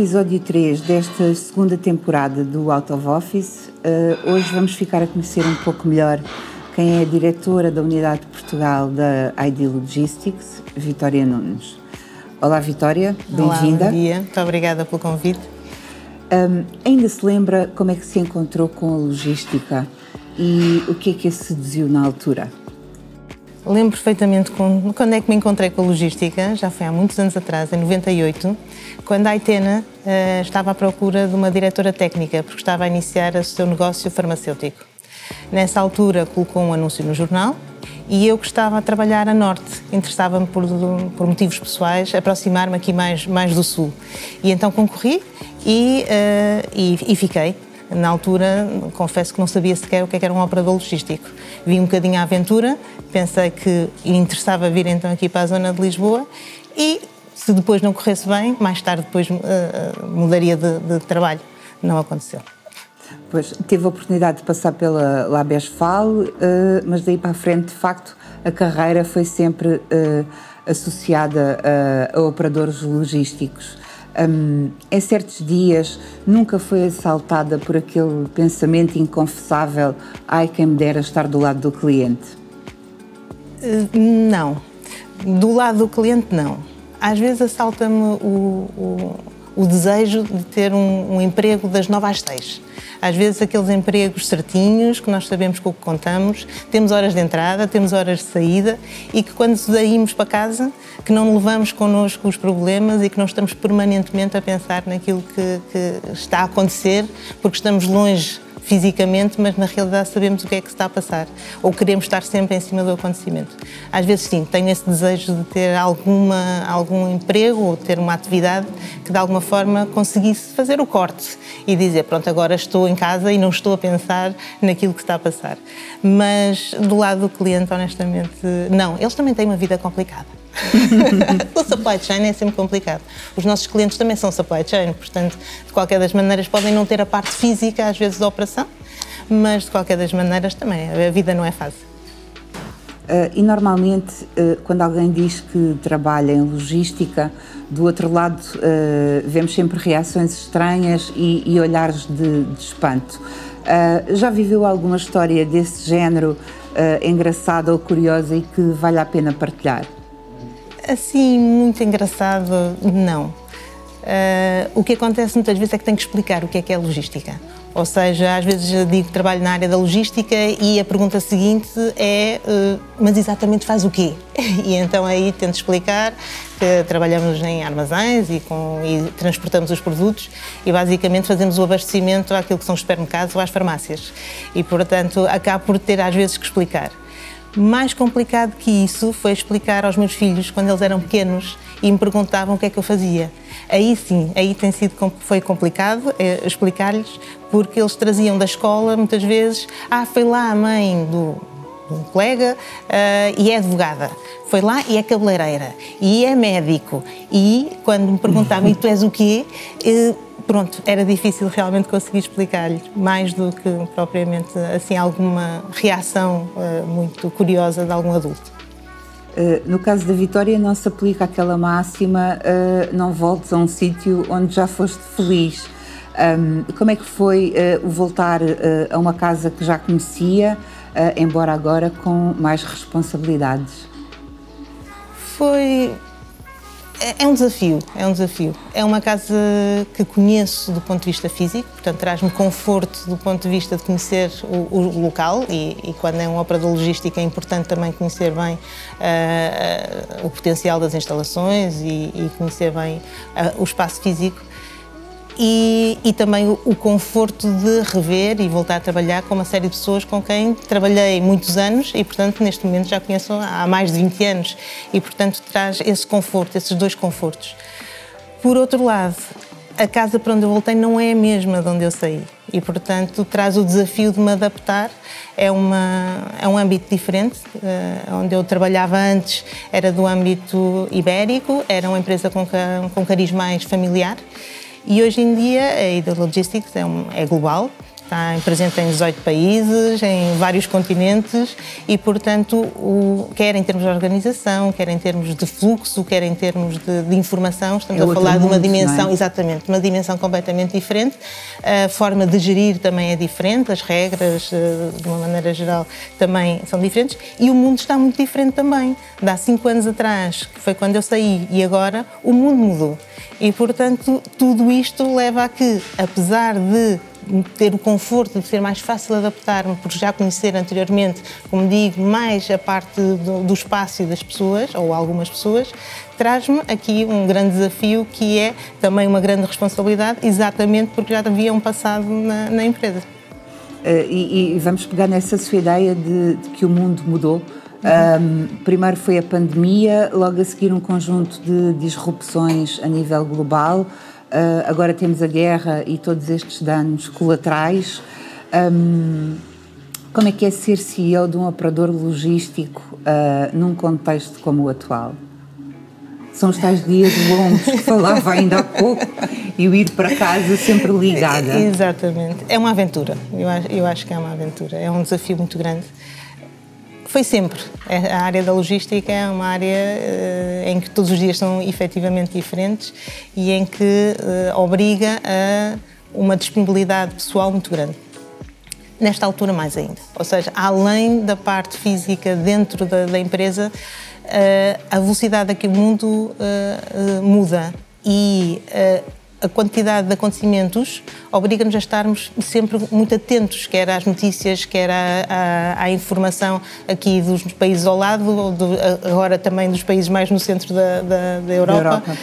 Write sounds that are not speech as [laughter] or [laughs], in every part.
Episódio 3 desta segunda temporada do Out of Office. Uh, hoje vamos ficar a conhecer um pouco melhor quem é a diretora da Unidade de Portugal da ID Logistics, Vitória Nunes. Olá, Vitória, bem-vinda. Olá, bom dia, muito obrigada pelo convite. Um, ainda se lembra como é que se encontrou com a logística e o que é que a seduziu na altura? Lembro perfeitamente quando é que me encontrei com a logística, já foi há muitos anos atrás, em 98, quando a Aitena uh, estava à procura de uma diretora técnica, porque estava a iniciar o seu negócio farmacêutico. Nessa altura colocou um anúncio no jornal e eu que estava a trabalhar a norte, interessava-me por, por, motivos pessoais aproximar-me aqui mais, mais do sul. E então concorri e, uh, e, e fiquei. Na altura, confesso que não sabia sequer o que, é era um operador logístico. Vi um bocadinho a aventura, pensei que interessava vir então aqui para a zona de Lisboa e, se depois não corresse bem, mais tarde depois uh, mudaria de, de, trabalho. Não aconteceu. Pois, teve a oportunidade de passar pela Labesfal, uh, mas daí para a frente, de facto, a carreira foi sempre uh, associada a, a operadores logísticos um, em certos dias nunca foi assaltada por aquele pensamento inconfessável ai quem me dera estar do lado do cliente? Uh, não. Do lado do cliente, não. Às vezes assalta-me o, o, o, desejo de ter um, um emprego das nove às seis. Às vezes aqueles empregos certinhos, que nós sabemos com o que contamos, temos horas de entrada, temos horas de saída e que quando saímos para casa, que não levamos connosco os problemas e que não estamos permanentemente a pensar naquilo que, que está a acontecer, porque estamos longe fisicamente, mas na realidade sabemos o que é que está a passar. Ou queremos estar sempre em cima do acontecimento. Às vezes, sim, tenho esse desejo de ter alguma, algum emprego ou ter uma atividade que de alguma forma conseguisse fazer o corte e dizer: pronto, agora estou em casa e não estou a pensar naquilo que está a passar. Mas do lado do cliente, honestamente, não. Eles também têm uma vida complicada. [laughs] o supply chain é sempre complicado. Os nossos clientes também são supply chain, portanto, de qualquer das maneiras, podem não ter a parte física, às vezes, da operação, mas de qualquer das maneiras também. A vida não é fácil. Uh, e normalmente, uh, quando alguém diz que trabalha em logística, do outro lado uh, vemos sempre reações estranhas e, e olhares de, de espanto. já viveu alguma história desse género engraçada ou curiosa e que vale a pena partilhar? Assim, muito engraçado, não. Uh, o que acontece muitas vezes é que tenho que explicar o que é que é logística. Ou seja, às vezes digo que trabalho na área da logística e a pergunta seguinte é: uh, mas exatamente faz o quê? [laughs] E então aí tento explicar que trabalhamos em armazéns e, com, e transportamos os produtos e basicamente fazemos o abastecimento àquilo que são os supermercados ou às farmácias. E portanto acabo por ter às vezes que explicar. Mais complicado que isso foi explicar aos meus filhos quando eles eram pequenos e me perguntavam o que é que eu fazia. Aí sim, aí tem sido foi complicado é, explicar-lhes porque eles traziam da escola muitas vezes, ah, foi lá a mãe do, um colega uh, e é advogada. Foi lá e é cabeleireira. E é médico. E quando me perguntavam, e tu és o quê? Uh, pronto, era difícil realmente conseguir explicar-lhe, mais do que propriamente assim alguma reação uh, muito curiosa de algum adulto. Uh, no caso da Vitória, não se aplica aquela máxima: uh, não voltes a um sítio onde já foste feliz. Um, como é que foi o voltar a uma casa que já conhecia, embora agora com mais responsabilidades? Foi é, é um desafio, é um desafio. É uma casa que conheço do ponto de vista físico, portanto traz-me conforto do ponto de vista de conhecer o, o local e, e, quando é um operador logístico é importante também conhecer bem uh, uh, o potencial das instalações e, e conhecer bem uh, o espaço físico e, e, também o, o, conforto de rever e voltar a trabalhar com uma série de pessoas com quem trabalhei muitos anos e, portanto, neste momento já conheço há mais de 20 anos e, portanto, traz esse conforto, esses dois confortos. Por outro lado, a casa para onde eu voltei não é a mesma de onde eu saí e, portanto, traz o desafio de me adaptar. É, uma, é um âmbito diferente. Uh, onde eu trabalhava antes era do âmbito ibérico, era uma empresa com, com cariz mais familiar e hoje em dia a Ida Logistics é, um, é global, está presente em 18 países, em vários continentes e, portanto, o, quer em termos de organização, quer em termos de fluxo, quer em termos de, de informação, estamos é a falar de uma dimensão, é? exatamente, uma dimensão completamente diferente. A forma de gerir também é diferente, as regras, eh, de uma maneira geral, também são diferentes e o mundo está muito diferente também. De há cinco anos atrás, que foi quando eu saí, e agora, o mundo mudou. E, portanto, tudo isto leva a que, apesar de ter o conforto de ser mais fácil adaptar-me, por já conhecer anteriormente, como digo, mais a parte do, do espaço e das pessoas, ou algumas pessoas, traz-me aqui um grande desafio que é também uma grande responsabilidade, exatamente porque já havia um passado na, na empresa. Uh, e, e, vamos pegar nessa sua ideia de, de que o mundo mudou. Uhum. Um, primeiro foi a pandemia, logo a seguir um conjunto de disrupções a nível global. Uh, agora temos a guerra e todos estes danos colaterais. Um, como é que é ser CEO de um operador logístico uh, num contexto como o atual? São os tais dias longos que falava ainda há pouco e o ir para casa sempre ligada. Exatamente. É uma aventura. Eu acho, eu acho que é uma aventura. É um desafio muito grande. Foi sempre. A área da logística é uma área uh, em que todos os dias são efetivamente diferentes e em que uh, obriga a uma disponibilidade pessoal muito grande. Nesta altura, mais ainda. Ou seja, além da parte física dentro da, da empresa, uh, a velocidade a que o mundo muda e a quantidade de acontecimentos obriga-nos a estarmos sempre muito atentos, quer às notícias, quer à, à, à informação aqui dos países ao lado, ou do, agora também dos países mais no centro da, da, da Europa. Da Europa.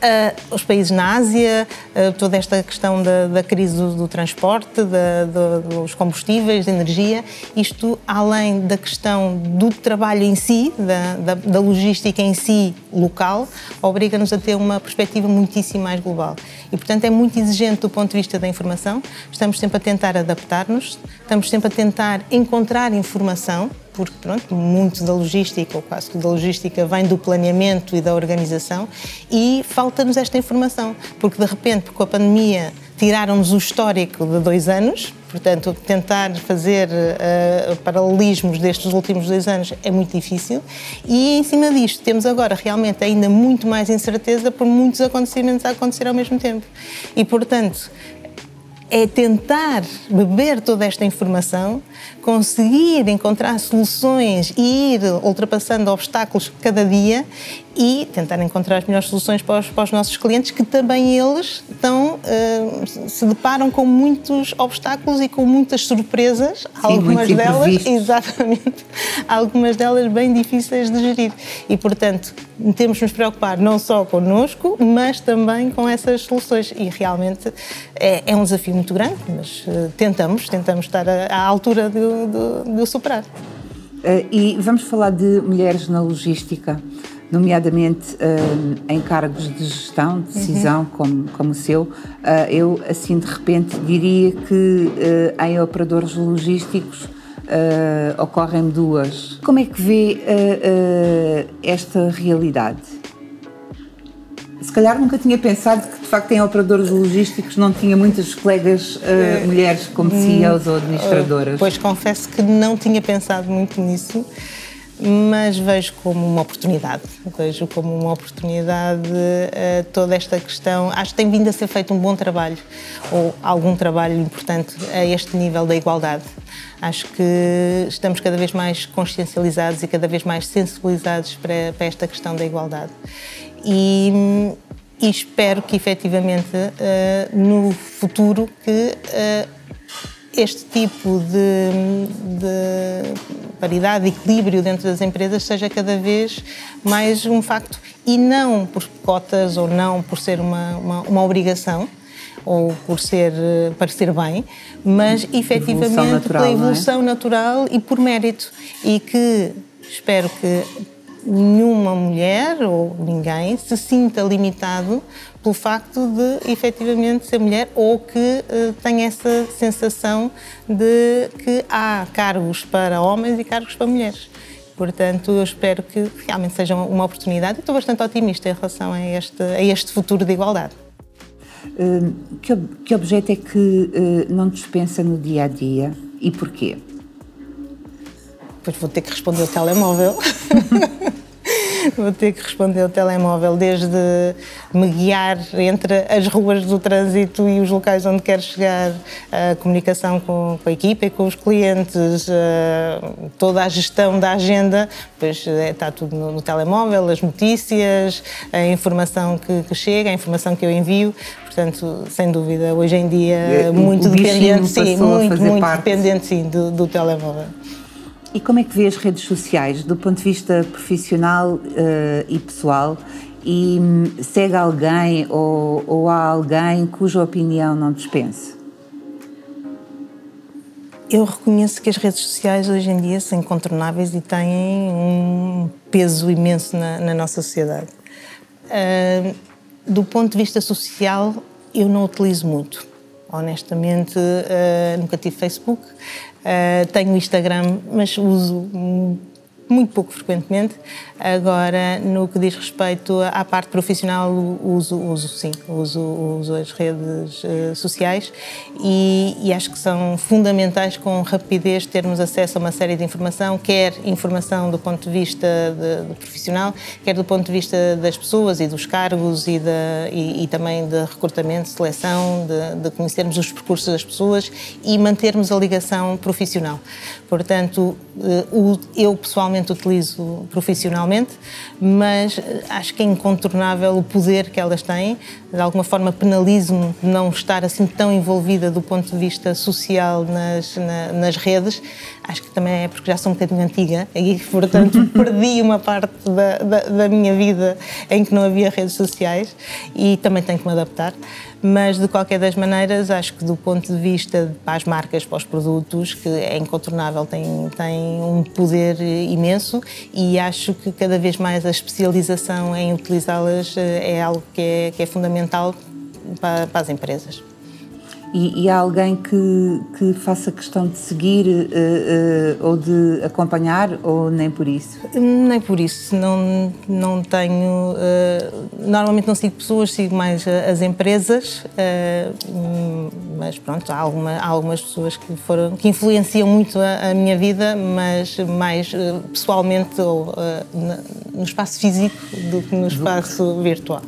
Uh, os países na Ásia, uh, toda esta questão da, da crise do, do transporte, da, do, dos combustíveis, da energia, isto além da questão do trabalho em si, da, da logística em si local, obriga-nos a ter uma perspectiva muitíssimo mais global. E, portanto, é muito exigente do ponto de vista da informação, estamos sempre a tentar adaptar-nos, estamos sempre a tentar encontrar informação porque pronto, muito da logística, ou quase tudo da logística, vem do planeamento e da organização e falta-nos esta informação, porque de repente, com a pandemia, tiraram-nos o histórico de dois anos, portanto, tentar fazer uh, paralelismos destes últimos dois anos é muito difícil e em cima disto temos agora realmente ainda muito mais incerteza por muitos acontecimentos a acontecer ao mesmo tempo. E, portanto, é tentar beber toda esta informação, conseguir encontrar soluções e ir ultrapassando obstáculos cada dia e tentar encontrar as melhores soluções para os, para os nossos clientes, que também eles estão, uh, se deparam com muitos obstáculos e com muitas surpresas, Sim, algumas delas, exatamente, [laughs] algumas delas bem difíceis de gerir. E, portanto, temos de nos preocupar não só connosco, mas também com essas soluções. E realmente é, é um desafio muito grande, mas uh, tentamos, tentamos estar à, à altura de, de, de superar. Uh, e vamos falar de mulheres na logística nomeadamente uh, em cargos de gestão, de decisão, uhum. como, como o seu, uh, eu, assim, de repente, diria que uh, em operadores logísticos ocorrem duas. Como é que vê esta realidade? Se calhar nunca tinha pensado que, de facto, em operadores logísticos não tinha muitas colegas mulheres como CEOs ou administradoras. Pois confesso que não tinha pensado muito nisso mas vejo como uma oportunidade. Vejo como uma oportunidade uh, toda esta questão. Acho que tem vindo a ser feito um bom trabalho, ou algum trabalho importante a este nível da igualdade. Acho que estamos cada vez mais consciencializados e cada vez mais sensibilizados para, para esta questão da igualdade. E, e espero que efetivamente uh, no futuro que uh, este tipo de, de paridade, de equilíbrio dentro das empresas seja cada vez mais um facto e não por cotas ou não por ser uma, uma, uma obrigação ou por ser parecer bem, mas efetivamente natural, pela evolução é? natural e por mérito e que espero que nenhuma mulher ou ninguém se sinta limitado pelo facto de efetivamente ser mulher ou que uh, tenha essa sensação de que há cargos para homens e cargos para mulheres. Portanto, eu espero que realmente seja uma oportunidade estou bastante otimista em relação a este, a este futuro de igualdade. que, que objeto é que não dispensa no dia a dia e porquê? Pois vou ter que responder o telemóvel. [laughs] Vou ter que responder o telemóvel, desde me guiar entre as ruas do trânsito e os locais onde quero chegar, a comunicação com, com a equipa e com os clientes, toda a gestão da agenda, pois está tudo no, no, telemóvel, as notícias, a informação que, que, chega, a informação que eu envio. Portanto, sem dúvida, hoje em dia, é, muito dependente, sim, muito, muito dependente, sim, do, do telemóvel. E como é que vê as redes sociais do ponto de vista profissional uh, e pessoal? E um, segue alguém ou, ou há alguém cuja opinião não dispense? Eu reconheço que as redes sociais hoje em dia são incontornáveis e têm um peso imenso na, na nossa sociedade. Uh, do ponto de vista social, eu não utilizo muito. Honestamente, uh, nunca tive Facebook. Uh, tenho Instagram, mas uso muito pouco frequentemente. Agora, no que diz respeito à parte profissional, uso, uso sim, uso, uso as redes uh, sociais e, e, acho que são fundamentais com rapidez termos acesso a uma série de informação, quer informação do ponto de vista de, de profissional, quer do ponto de vista das pessoas e dos cargos e, de, e, e também de recrutamento, seleção, de, de conhecermos os percursos das pessoas e mantermos a ligação profissional. Portanto, uh, eu pessoalmente utilizo profissionalmente mas eh, acho que é incontornável o poder que elas têm. De alguma forma, penalizo-me de não estar assim tão envolvida do ponto de vista social nas, na, nas redes. Acho que também é porque já sou um bocadinho antiga e, [laughs] portanto, [laughs] perdi uma parte da, da, da minha vida em que não havia redes sociais e também tenho que me adaptar mas de qualquer das maneiras acho que do ponto de vista para as marcas, para os produtos, que é incontornável, tem, tem um poder imenso e acho que cada vez mais a especialização em utilizá-las eh, é algo que é, que é fundamental para, para as empresas. E, e, há alguém que, que faça questão de seguir uh, uh, ou de acompanhar ou nem por isso? Nem por isso. Não, não tenho. Uh, normalmente não sigo pessoas, sigo mais as empresas, mas pronto, há, alguma, há, algumas pessoas que, foram, que influenciam muito a, a minha vida, mas mais pessoalmente ou no espaço físico do que no espaço virtual.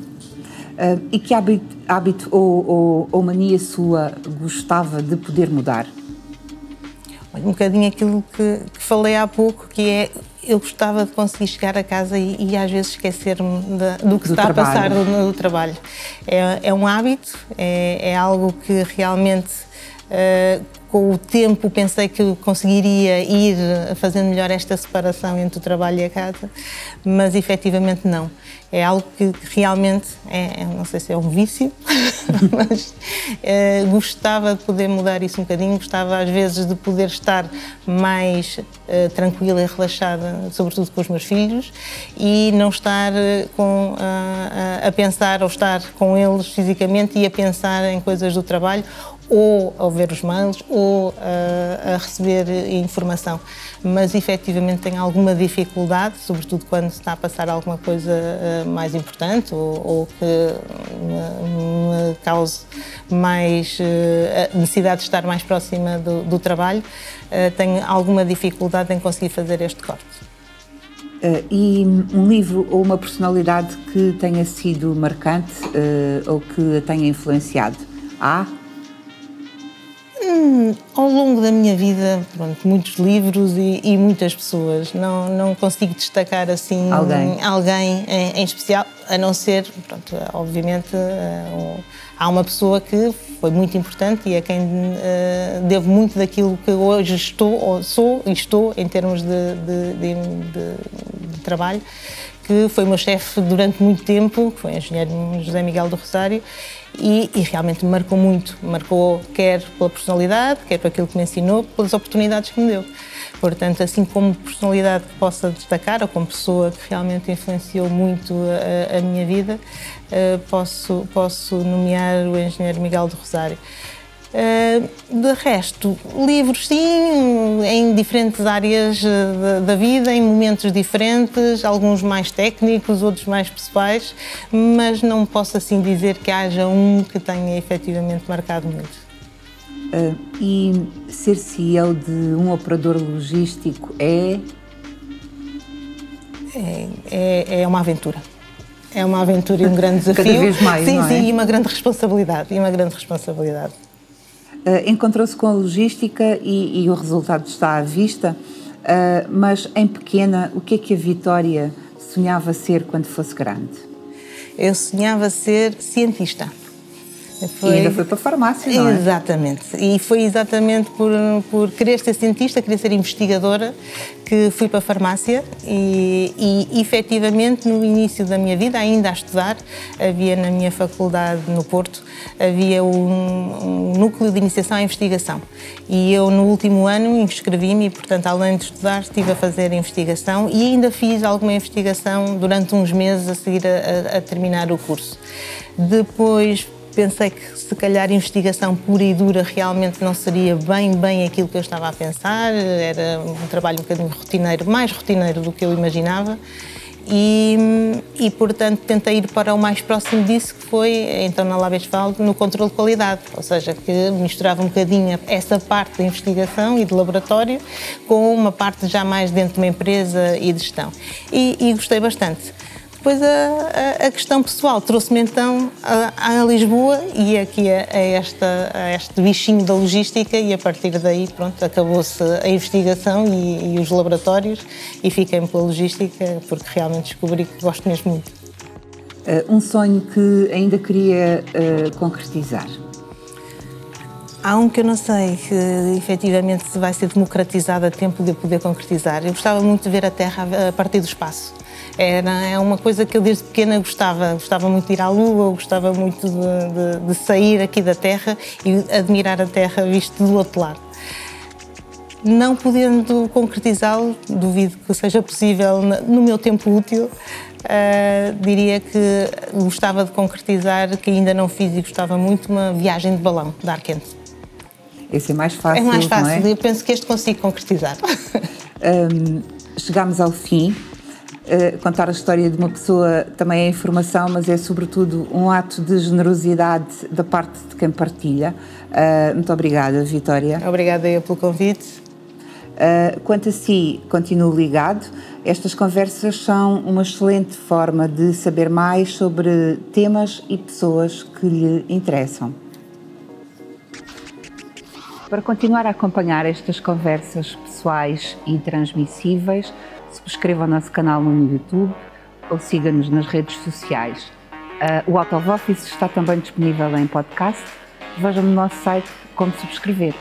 Uh, e que hábito, hábito ou, ou, ou, mania sua gostava de poder mudar? Um bocadinho aquilo que, que, falei há pouco, que é eu gostava de conseguir chegar a casa e, e às vezes esquecer-me do que do está trabalho. a passar no, no trabalho. É, é, um hábito, é, é, algo que realmente uh, com o tempo pensei que conseguiria ir fazendo melhor esta separação entre o trabalho e a casa, mas efetivamente não. É algo que realmente, é, não sei se é um vício, [laughs] mas é, gostava de poder mudar isso um bocadinho, gostava às vezes de poder estar mais é, tranquila e relaxada, sobretudo com os meus filhos, e não estar eh, com, a, a pensar ou estar com eles fisicamente e a pensar em coisas do trabalho ou a ver os mails ou a, a receber informação. Mas efetivamente tem alguma dificuldade, sobretudo quando se está a passar alguma coisa uh, mais importante ou, ou que me, me, cause mais uh, necessidade de estar mais próxima do, do trabalho, tenho alguma dificuldade em conseguir fazer este corte. E um livro ou uma personalidade que tenha sido marcante ou que a tenha influenciado? Há? Hum, ao longo da minha vida, pronto, muitos livros e, e, muitas pessoas. Não, não consigo destacar assim alguém, alguém em, em especial, a não ser, pronto, obviamente, uh, há uma pessoa que foi muito importante e a quem uh, devo muito daquilo que hoje estou, ou sou e estou em termos de, de, de, de trabalho, que foi meu chefe durante muito tempo, que foi o engenheiro José Miguel do Rosário, e, e, realmente me marcou muito. Marcou quer pela personalidade, quer por aquilo que me ensinou, pelas oportunidades que me deu. Portanto, assim como personalidade que possa destacar, ou como pessoa que realmente influenciou muito a, a minha vida, uh, posso, posso nomear o engenheiro Miguel de Rosário. Uh, de resto, livros sim, em diferentes áreas uh, da, vida, em momentos diferentes, alguns mais técnicos, outros mais pessoais, mas não posso assim dizer que haja um que tenha efetivamente marcado muito. Uh, e ser CEO de um operador logístico é? É, é, é uma aventura. É uma aventura e um grande desafio. Cada vez mais, sim, não é? Sim, e uma grande responsabilidade. E uma grande responsabilidade. Uh, Encontrou-se com a logística e, e, o resultado está à vista, uh, mas em pequena, o que é que a Vitória sonhava ser quando fosse grande? Eu sonhava ser cientista. Foi... E ainda foi para a farmácia, não é? Exatamente. E foi exatamente por, por querer ser cientista, querer ser investigadora, que fui para a farmácia e, e efetivamente no início da minha vida, ainda a estudar, havia na minha faculdade no Porto, havia um, um núcleo de iniciação à investigação. E eu no último ano inscrevi-me e, portanto, além de estudar, estive a fazer investigação e ainda fiz alguma investigação durante uns meses a seguir a, a, a terminar o curso. Depois pensei que se calhar investigação pura e dura realmente não seria bem, bem aquilo que eu estava a pensar, era um trabalho um bocadinho rotineiro, mais rotineiro do que eu imaginava. E, e, portanto tentei ir para o mais próximo disso que foi então na Labesfaldo no controle de qualidade, ou seja, que misturava um bocadinho essa parte de investigação e de laboratório com uma parte já mais dentro de uma empresa e de gestão. E, e gostei bastante. Depois a, a, a questão pessoal trouxe-me então a, a, Lisboa e aqui a, esta, a este bichinho da logística e a partir daí pronto acabou-se a investigação e, e, os laboratórios e fiquei-me pela logística porque realmente descobri que gosto mesmo muito. Uh, um sonho que ainda queria uh, concretizar? Há um que eu não sei que efetivamente se vai ser democratizado a tempo de eu poder concretizar. Eu gostava muito de ver a Terra a partir do espaço. Era é uma coisa que eu desde pequena gostava. Gostava muito de ir à Lua, gostava muito de, de, de sair aqui da Terra e admirar a Terra visto do outro lado. Não podendo concretizá-lo, duvido que seja possível no meu tempo útil, uh, diria que gostava de concretizar, que ainda não fiz e gostava muito, uma viagem de balão de ar quente. Esse é mais fácil. É mais fácil, é? eu penso que este consigo concretizar. um, chegamos ao fim eh, contar a história de uma pessoa também é informação, mas é sobretudo um ato de generosidade da parte de quem partilha. Uh, muito obrigada, Vitória. Obrigada eu pelo convite. Uh, quanto a si, continuo ligado. Estas conversas são uma excelente forma de saber mais sobre temas e pessoas que lhe interessam. Para continuar a acompanhar estas conversas pessoais e transmissíveis, subscreva o nosso canal no YouTube ou siga-nos nas redes sociais. Uh, o Out of Office está também disponível em podcast. Vejam no nosso site como subscrever.